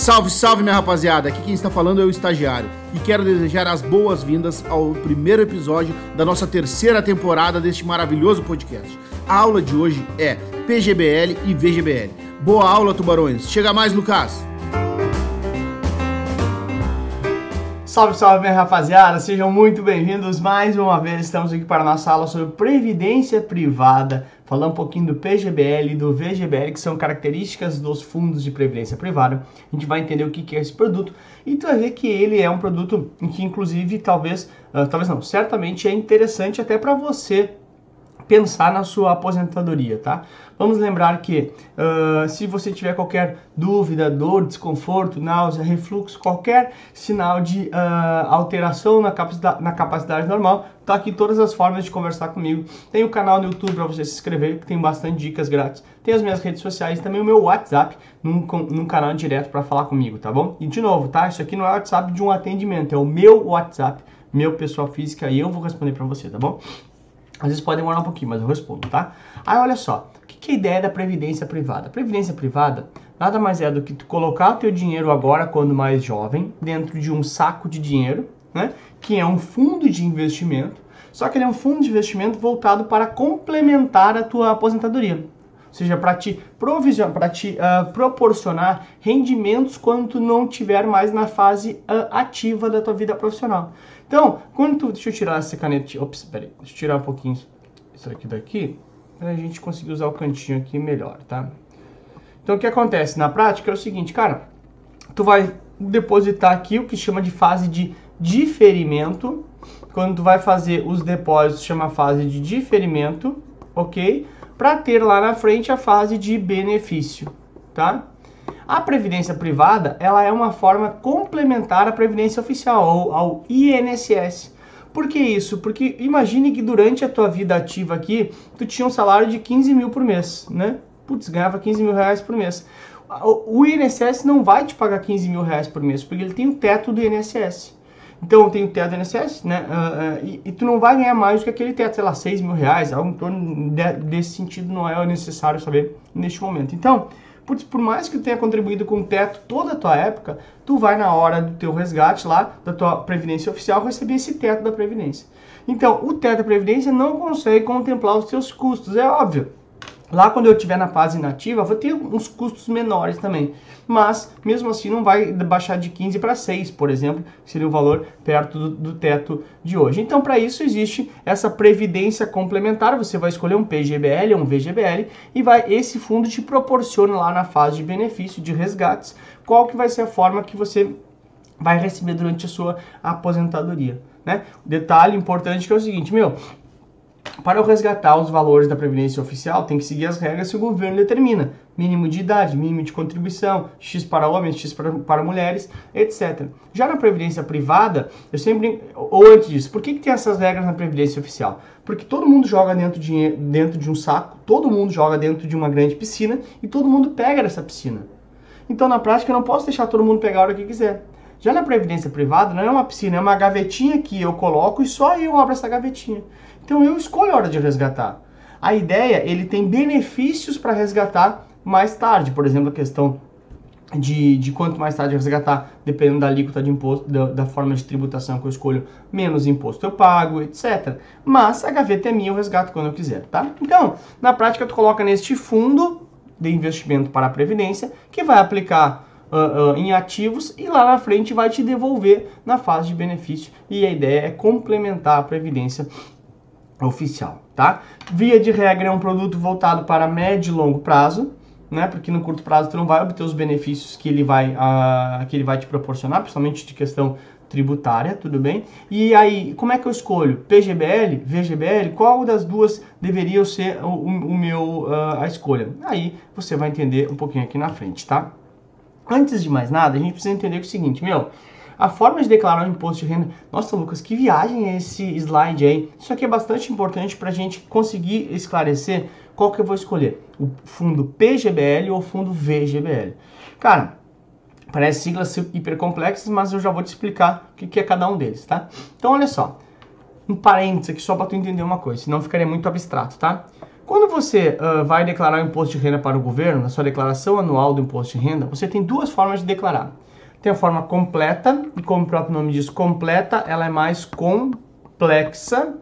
Salve, salve, minha rapaziada! Aqui quem está falando é o estagiário e quero desejar as boas-vindas ao primeiro episódio da nossa terceira temporada deste maravilhoso podcast. A aula de hoje é PGBL e VGBL. Boa aula, tubarões! Chega mais, Lucas! Salve, salve, minha rapaziada! Sejam muito bem-vindos mais uma vez. Estamos aqui para a nossa aula sobre previdência privada, falar um pouquinho do PGBL e do VGBL, que são características dos fundos de previdência privada. A gente vai entender o que é esse produto e tu vai ver que ele é um produto que, inclusive, talvez, uh, talvez não, certamente é interessante até para você pensar na sua aposentadoria, tá? Vamos lembrar que uh, se você tiver qualquer dúvida, dor, desconforto, náusea, refluxo, qualquer sinal de uh, alteração na capacidade, na capacidade normal, tá aqui todas as formas de conversar comigo. Tem o canal no YouTube para você se inscrever, que tem bastante dicas grátis. Tem as minhas redes sociais, também o meu WhatsApp, num, num canal direto para falar comigo, tá bom? E de novo, tá? Isso aqui não é WhatsApp de um atendimento, é o meu WhatsApp, meu pessoal física, e eu vou responder para você, tá bom? Às vezes pode demorar um pouquinho, mas eu respondo, tá? Aí olha só, o que é a ideia da previdência privada? A previdência privada nada mais é do que tu colocar o teu dinheiro agora, quando mais jovem, dentro de um saco de dinheiro, né? Que é um fundo de investimento, só que ele é um fundo de investimento voltado para complementar a tua aposentadoria. Ou seja, para te, para te uh, proporcionar rendimentos quando tu não tiver mais na fase uh, ativa da tua vida profissional. Então, quando tu, deixa eu tirar essa caneta, ops, peraí, deixa eu tirar um pouquinho isso aqui daqui, a gente conseguir usar o cantinho aqui melhor, tá? Então, o que acontece na prática é o seguinte, cara, tu vai depositar aqui o que chama de fase de diferimento. Quando tu vai fazer os depósitos, chama fase de diferimento, ok? Para ter lá na frente a fase de benefício, tá? A previdência privada, ela é uma forma complementar à previdência oficial ou ao INSS. Por que isso? Porque imagine que durante a tua vida ativa aqui, tu tinha um salário de 15 mil por mês, né? Putz, ganhava 15 mil reais por mês. O INSS não vai te pagar 15 mil reais por mês, porque ele tem o teto do INSS. Então tem o teto do INSS, né? Uh, uh, e, e, tu não vai ganhar mais do que aquele teto, sei lá, 6 mil reais, algo em torno de, desse sentido não é necessário saber neste momento. Então, Putz, por mais que tu tenha contribuído com o teto toda a tua época, tu vai na hora do teu resgate lá, da tua previdência oficial, receber esse teto da previdência. Então, o teto da previdência não consegue contemplar os teus custos, é óbvio. Lá quando eu estiver na fase inativa, vou ter uns custos menores também. Mas, mesmo assim, não vai baixar de 15 para 6, por exemplo, seria o valor perto do, do teto de hoje. Então, para isso, existe essa previdência complementar. Você vai escolher um PGBL ou um VGBL e vai esse fundo te proporciona lá na fase de benefício, de resgates, qual que vai ser a forma que você vai receber durante a sua aposentadoria. Né? Detalhe importante que é o seguinte, meu, para eu resgatar os valores da Previdência Oficial, tem que seguir as regras que o governo determina. Mínimo de idade, mínimo de contribuição, X para homens, X para, para mulheres, etc. Já na Previdência Privada, eu sempre. Ou antes disso, por que, que tem essas regras na Previdência Oficial? Porque todo mundo joga dentro de, dentro de um saco, todo mundo joga dentro de uma grande piscina e todo mundo pega dessa piscina. Então, na prática, eu não posso deixar todo mundo pegar a hora que quiser. Já na previdência privada, não é uma piscina, é uma gavetinha que eu coloco e só eu abro essa gavetinha. Então eu escolho a hora de resgatar. A ideia, ele tem benefícios para resgatar mais tarde, por exemplo, a questão de, de quanto mais tarde resgatar, dependendo da alíquota de imposto, da, da, forma de tributação que eu escolho, menos imposto eu pago, etc. Mas a gaveta é minha, eu resgato quando eu quiser, tá? Então, na prática, tu coloca neste fundo de investimento para a previdência, que vai aplicar uh, uh, em ativos e lá na frente vai te devolver na fase de benefício. E a ideia é complementar a previdência oficial, tá? Via de regra é um produto voltado para médio e longo prazo, né? Porque no curto prazo tu não vai obter os benefícios que ele vai, uh, que ele vai te proporcionar, principalmente de questão tributária, tudo bem? E aí, como é que eu escolho? PGBL, VGBL? Qual das duas deveria ser o, o meu uh, a escolha? Aí você vai entender um pouquinho aqui na frente, tá? Antes de mais nada, a gente precisa entender o seguinte, meu, a forma de declarar o imposto de renda. Nossa, Lucas, que viagem é esse slide aí? Isso aqui é bastante importante para a gente conseguir esclarecer qual que eu vou escolher: o fundo PGBL ou o fundo VGBL. Cara, parece siglas hiper complexas, mas eu já vou te explicar o que, que é cada um deles, tá? Então, olha só. Um parênteses aqui só para tu entender uma coisa, senão ficaria muito abstrato, tá? Quando você uh, vai declarar o imposto de renda para o governo, na sua declaração anual do imposto de renda, você tem duas formas de declarar. Tem a forma completa, e como o próprio nome diz, completa, ela é mais complexa.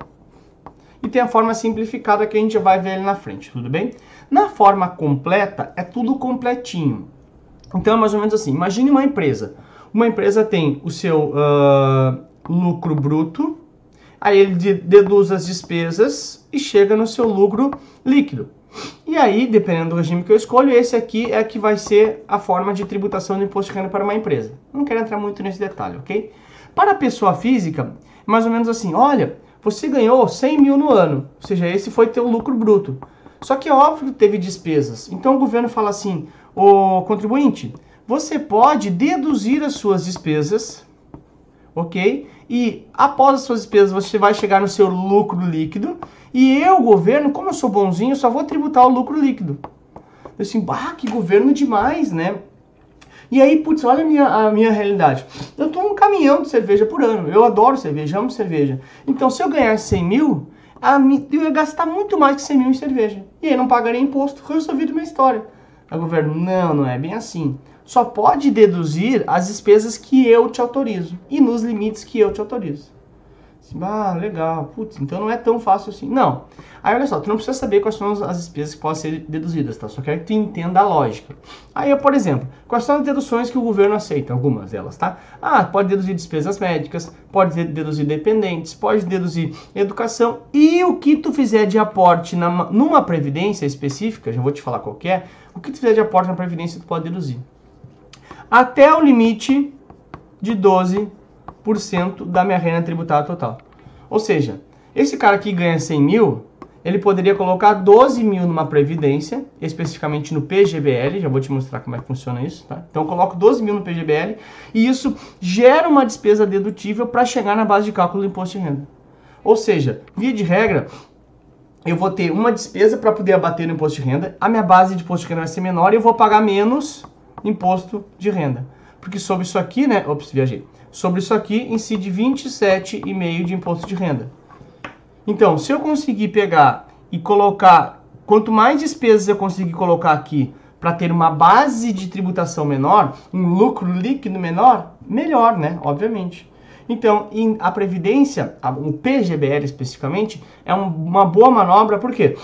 E tem a forma simplificada que a gente vai ver ali na frente, tudo bem? Na forma completa, é tudo completinho. Então é mais ou menos assim, imagine uma empresa. Uma empresa tem o seu uh, lucro bruto, aí ele deduz as despesas e chega no seu lucro líquido. E aí, dependendo do regime que eu escolho, esse aqui é que vai ser a forma de tributação do imposto de renda para uma empresa. Não quero entrar muito nesse detalhe, ok? Para a pessoa física, mais ou menos assim, olha, você ganhou 100 mil no ano, ou seja, esse foi teu lucro bruto. Só que é óbvio que teve despesas. Então o governo fala assim, o contribuinte, você pode deduzir as suas despesas, ok? E após as suas despesas você vai chegar no seu lucro líquido e eu, governo, como eu sou bonzinho, só vou tributar o lucro líquido. Eu assim, bah, que governo demais, né? E aí, putz, olha a minha, a minha realidade. Eu tomo um caminhão de cerveja por ano. Eu adoro cerveja, amo cerveja. Então, se eu ganhasse 100 mil, eu ia gastar muito mais que 100 mil em cerveja. E aí não pagaria imposto. Resolvido minha história. O governo, não, não é bem assim. Só pode deduzir as despesas que eu te autorizo. E nos limites que eu te autorizo. Assim, ah, legal. Putz, então não é tão fácil assim. Não. Aí olha só, tu não precisa saber quais são as despesas que podem ser deduzidas, tá? Só quero que tu entenda a lógica. Aí, por exemplo, quais são as deduções que o governo aceita? Algumas delas, tá? Ah, pode deduzir despesas médicas, pode deduzir dependentes, pode deduzir educação e o que tu fizer de aporte na, numa previdência específica, já vou te falar qual é, o que tu fizer de aporte na previdência tu pode deduzir. Até o limite de 12 da minha renda tributária total. Ou seja, esse cara que ganha 100 mil, ele poderia colocar 12 mil numa previdência, especificamente no PGBL, já vou te mostrar como é que funciona isso, tá? Então eu coloco 12 mil no PGBL e isso gera uma despesa dedutível para chegar na base de cálculo do imposto de renda. Ou seja, via de regra, eu vou ter uma despesa para poder abater no imposto de renda, a minha base de imposto de renda vai ser menor e eu vou pagar menos imposto de renda. Porque sobre isso aqui, né? Ops, viajei. Sobre isso aqui incide 27,5% de imposto de renda. Então, se eu conseguir pegar e colocar, quanto mais despesas eu conseguir colocar aqui para ter uma base de tributação menor, um lucro líquido menor, melhor, né? Obviamente. Então, a Previdência, o PGBL especificamente, é uma boa manobra, por quê?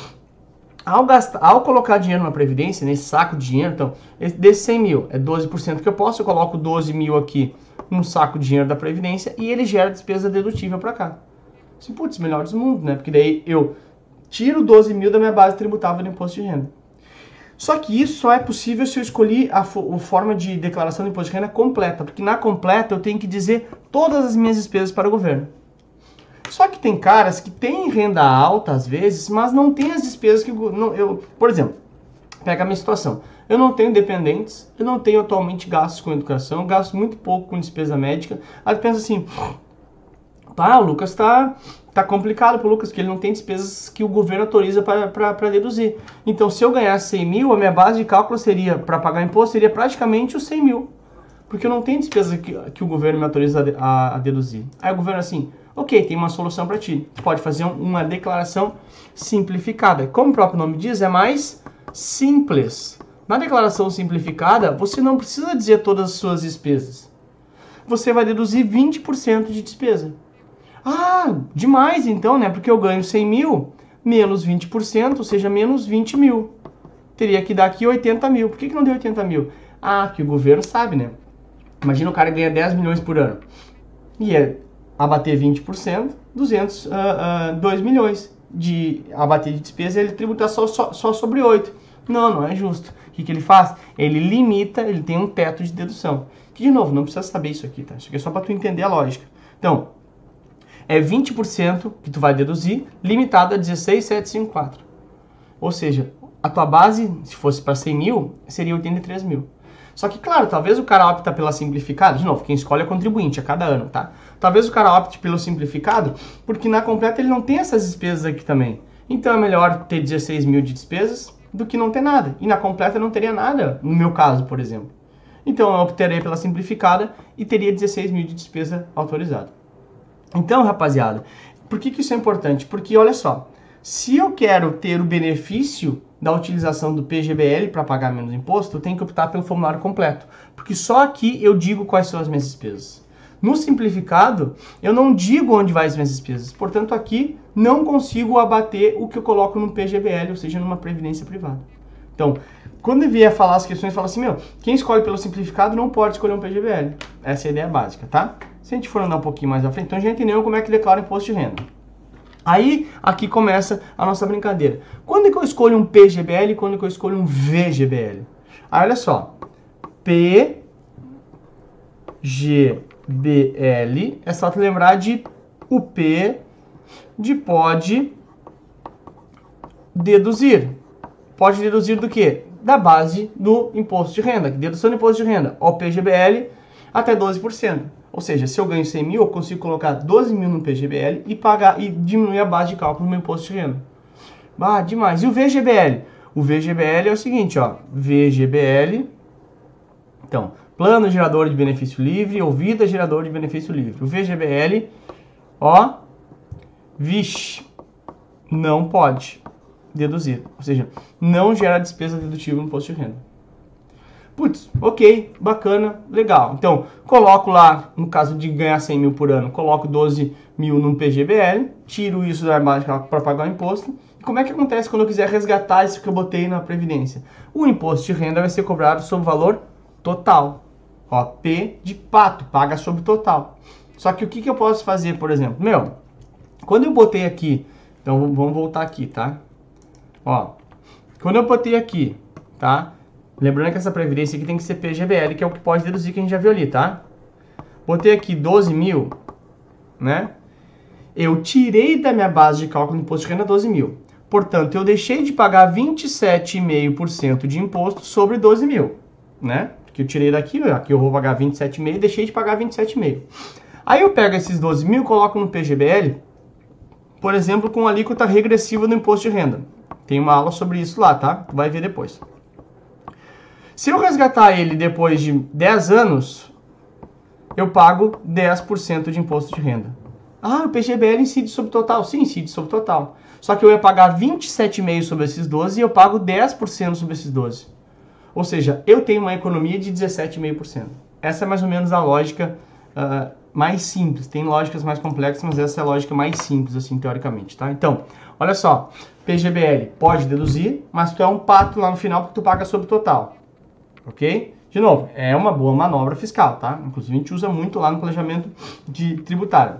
Ao, gastar, ao colocar dinheiro na Previdência, nesse saco de dinheiro, então, desse 100 mil, é 12% que eu posso, eu coloco 12 mil aqui num saco de dinheiro da Previdência e ele gera despesa dedutível para cá. Assim, putz, melhor do mundo, né? Porque daí eu tiro 12 mil da minha base tributável do imposto de renda. Só que isso só é possível se eu escolher a, a, forma de declaração do imposto de renda completa, porque na completa eu tenho que dizer todas as minhas despesas para o governo. Só que tem caras que têm renda alta às vezes, mas não tem as despesas que não, eu, por exemplo, pega a minha situação. Eu não tenho dependentes, eu não tenho atualmente gastos com educação, gasto muito pouco com despesa médica. Aí pensa assim, pá, o Lucas tá, tá complicado pro Lucas, que ele não tem despesas que o governo autoriza para deduzir. Então, se eu ganhasse 100 mil, a minha base de cálculo seria, para pagar imposto, seria praticamente os 100 mil. Porque eu não tenho despesa que, que o governo me autoriza a, a, a deduzir. Aí o governo assim, ok, tem uma solução para ti. Pode fazer uma declaração simplificada. Como o próprio nome diz, é mais simples. Na declaração simplificada, você não precisa dizer todas as suas despesas. Você vai deduzir 20% de despesa. Ah, demais então, né? Porque eu ganho 100 mil menos 20%, ou seja, menos 20 mil. Teria que dar aqui 80 mil. Por que, que não deu 80 mil? Ah, que o governo sabe, né? Imagina o cara ganha 10 milhões por ano. E é abater 20%, 200, uh, uh, 2 milhões de abater de despesa, ele tributa só, só, só sobre 8. Não, não é justo. O que, que ele faz? Ele limita, ele tem um teto de dedução. Que, de novo, não precisa saber isso aqui, tá? Isso aqui é só para tu entender a lógica. Então, é 20% que tu vai deduzir, limitado a 16,754. Ou seja, a tua base, se fosse para 100 mil, seria 83 mil. Só que, claro, talvez o cara opta pela simplificada. De novo, quem escolhe é contribuinte a cada ano, tá? Talvez o cara opte pelo simplificado, porque na completa ele não tem essas despesas aqui também. Então é melhor ter 16 mil de despesas do que não ter nada. E na completa não teria nada, no meu caso, por exemplo. Então eu optaria pela simplificada e teria 16 mil de despesa autorizada. Então, rapaziada, por que, que isso é importante? Porque olha só, Se eu quero ter o benefício da utilização do PGBL para pagar menos imposto, eu tenho que optar pelo formulário completo, porque só aqui eu digo quais são as minhas despesas. No simplificado, eu não digo onde vai as minhas despesas, portanto aqui não consigo abater o que eu coloco no PGBL, ou seja, numa previdência privada. Então, quando vier falar as questões, fala assim, meu, quem escolhe pelo simplificado não pode escolher um PGBL. Essa é a ideia básica, tá? Se a gente for andar um pouquinho mais à frente, então já entendeu como é que declara imposto de renda. Aí, aqui começa a nossa brincadeira. Quando é que eu escolho um PGBL e quando é que eu escolho um VGBL? Aí, olha só. PGBL é só te lembrar de o P de pode deduzir. Pode deduzir do quê? Da base do imposto de renda. Dedução do imposto de renda, o PGBL, até 12%. Ou seja, se eu ganho 100 mil, eu consigo colocar 12 mil no PGBL e pagar e diminuir a base de cálculo do meu imposto de renda. Ah, demais. E o VGBL? O VGBL é o seguinte, ó. VGBL. Então, plano gerador de benefício livre ou vida gerador de benefício livre. O VGBL, ó, vixe, não pode deduzir. Ou seja, não gera despesa dedutível no imposto de renda. Putz, ok, bacana, legal. Então, coloco lá, no caso de ganhar 100 mil por ano, coloco 12 mil no PGBL, tiro isso da margem para pagar o imposto. E como é que acontece quando eu quiser resgatar isso que eu botei na Previdência? O imposto de renda vai ser cobrado sobre o valor total. Ó, P de pato, paga sobre o total. Só que o que, que eu posso fazer, por exemplo? Meu, quando eu botei aqui, então vamos voltar aqui, tá? Ó, quando eu botei aqui, tá? Lembrando que essa previdência aqui tem que ser PGBL, que é o que pode deduzir que a gente já viu ali, tá? Botei aqui 12 mil, né? Eu tirei da minha base de cálculo do imposto de renda 12 mil. Portanto, eu deixei de pagar 27,5% de imposto sobre 12 mil, né? Que eu tirei daqui, aqui eu vou pagar 27,5% e deixei de pagar 27,5%. Aí eu pego esses 12 mil coloco no PGBL, por exemplo, com alíquota regressiva do imposto de renda. Tem uma aula sobre isso lá, tá? Tu vai ver depois. Se eu resgatar ele depois de 10 anos, eu pago 10% de imposto de renda. Ah, o PGBL incide sobre o total. Sim, incide sobre o total. Só que eu ia pagar 27,5% sobre esses 12 e eu pago 10% sobre esses 12. Ou seja, eu tenho uma economia de 17,5%. Essa é mais ou menos a lógica uh, mais simples. Tem lógicas mais complexas, mas essa é a lógica mais simples, assim, teoricamente, tá? Então, olha só. PGBL pode deduzir, mas tu é um pato lá no final porque tu paga sobre o total ok? De novo, é uma boa manobra fiscal, tá? Inclusive a gente usa muito lá no planejamento de tributário.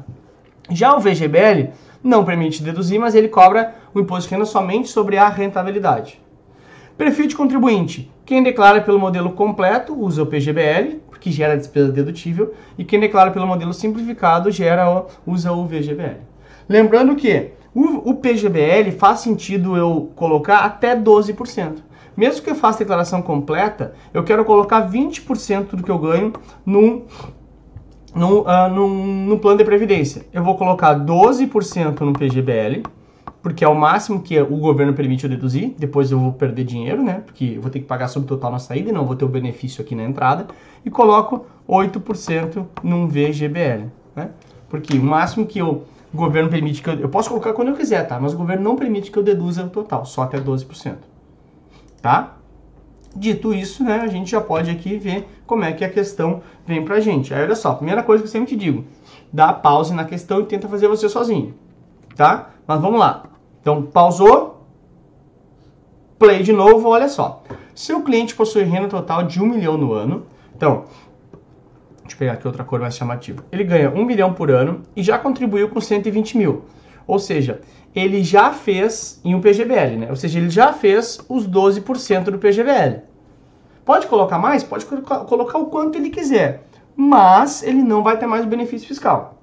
Já o VGBL não permite deduzir, mas ele cobra o imposto de renda somente sobre a rentabilidade. Perfil de contribuinte. Quem declara pelo modelo completo usa o PGBL, que gera despesa dedutível, e quem declara pelo modelo simplificado gera usa o VGBL. Lembrando que o, o PGBL faz sentido eu colocar até 12%. Mesmo que eu faça a declaração completa, eu quero colocar 20% do que eu ganho num, num, uh, num, no plano de previdência. Eu vou colocar 12% no PGBL, porque é o máximo que o governo permite eu deduzir. Depois eu vou perder dinheiro, né? Porque eu vou ter que pagar sobre o total na saída e não vou ter o benefício aqui na entrada. E coloco 8% num VGBL, né? Porque o máximo que eu, o governo permite que eu... Eu posso colocar quando eu quiser, tá? Mas o governo não permite que eu deduza o total, só até 12% tá? Dito isso, né, a gente já pode aqui ver como é que a questão vem pra gente. Aí, olha só, primeira coisa que eu sempre te digo, dá pause na questão e tenta fazer você sozinho, tá? Mas vamos lá. Então, pausou, play de novo, olha só. Seu cliente possui renda total de 1 milhão no ano, então, deixa eu pegar aqui outra cor mais chamativa. Ele ganha 1 milhão por ano e já contribuiu com 120 mil. Ou seja, ele já fez em um PGBL, né? Ou seja, ele já fez os 12% do PGBL. Pode colocar mais? Pode colocar o quanto ele quiser, mas ele não vai ter mais benefício fiscal.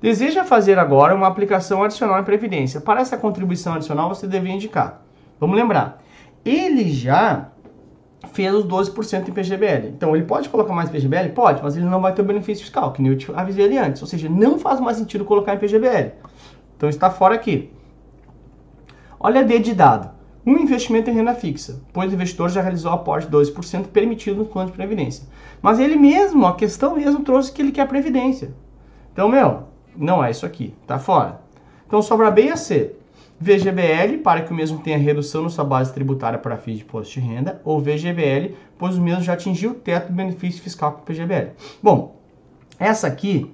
Deseja fazer agora uma aplicação adicional em previdência. Para essa contribuição adicional, você deve indicar. Vamos lembrar, ele já fez os 12% em PGBL. Então, ele pode colocar mais PGBL? Pode, mas ele não vai ter o benefício fiscal, que nem eu te avisei ali antes. Ou seja, não faz mais sentido colocar em PGBL. Então, está fora aqui. Olha D de dado. Um investimento em renda fixa, pois o investidor já realizou aporte de 2% permitido no plano de previdência. Mas ele mesmo, a questão mesmo, trouxe que ele quer previdência. Então, meu, não é isso aqui, tá fora. Então sobra B e a C. VGBL, para que o mesmo tenha redução na sua base tributária para fins de imposto de renda, ou VGBL, pois o mesmo já atingiu o teto do benefício fiscal com o PGBL. Bom, essa aqui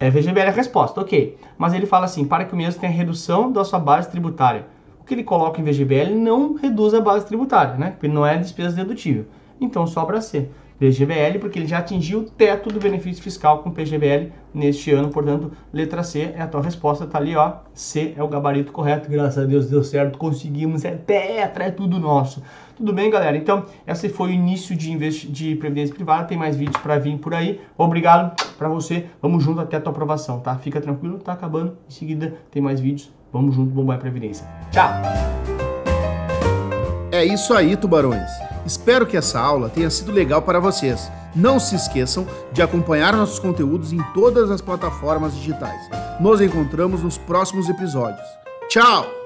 é VGBL a resposta, ok. Mas ele fala assim, para que o mesmo tenha redução da sua base tributária. O que ele coloca em VGBL não reduz a base tributária, né? Porque não é despesa dedutível. Então sobra C. PGBL, porque ele já atingiu o teto do benefício fiscal com PGBL neste ano, portanto, letra C é a tua resposta, tá ali, ó. C é o gabarito correto, graças a Deus deu certo, conseguimos, é tetra, é tudo nosso. Tudo bem, galera? Então, esse foi o início de, de previdência privada, tem mais vídeos para vir por aí. Obrigado para você, vamos junto até a tua aprovação, tá? Fica tranquilo, tá acabando, em seguida tem mais vídeos, vamos junto, bombar previdência. Tchau! É isso aí, tubarões. Espero que essa aula tenha sido legal para vocês. Não se esqueçam de acompanhar nossos conteúdos em todas as plataformas digitais. Nos encontramos nos próximos episódios. Tchau!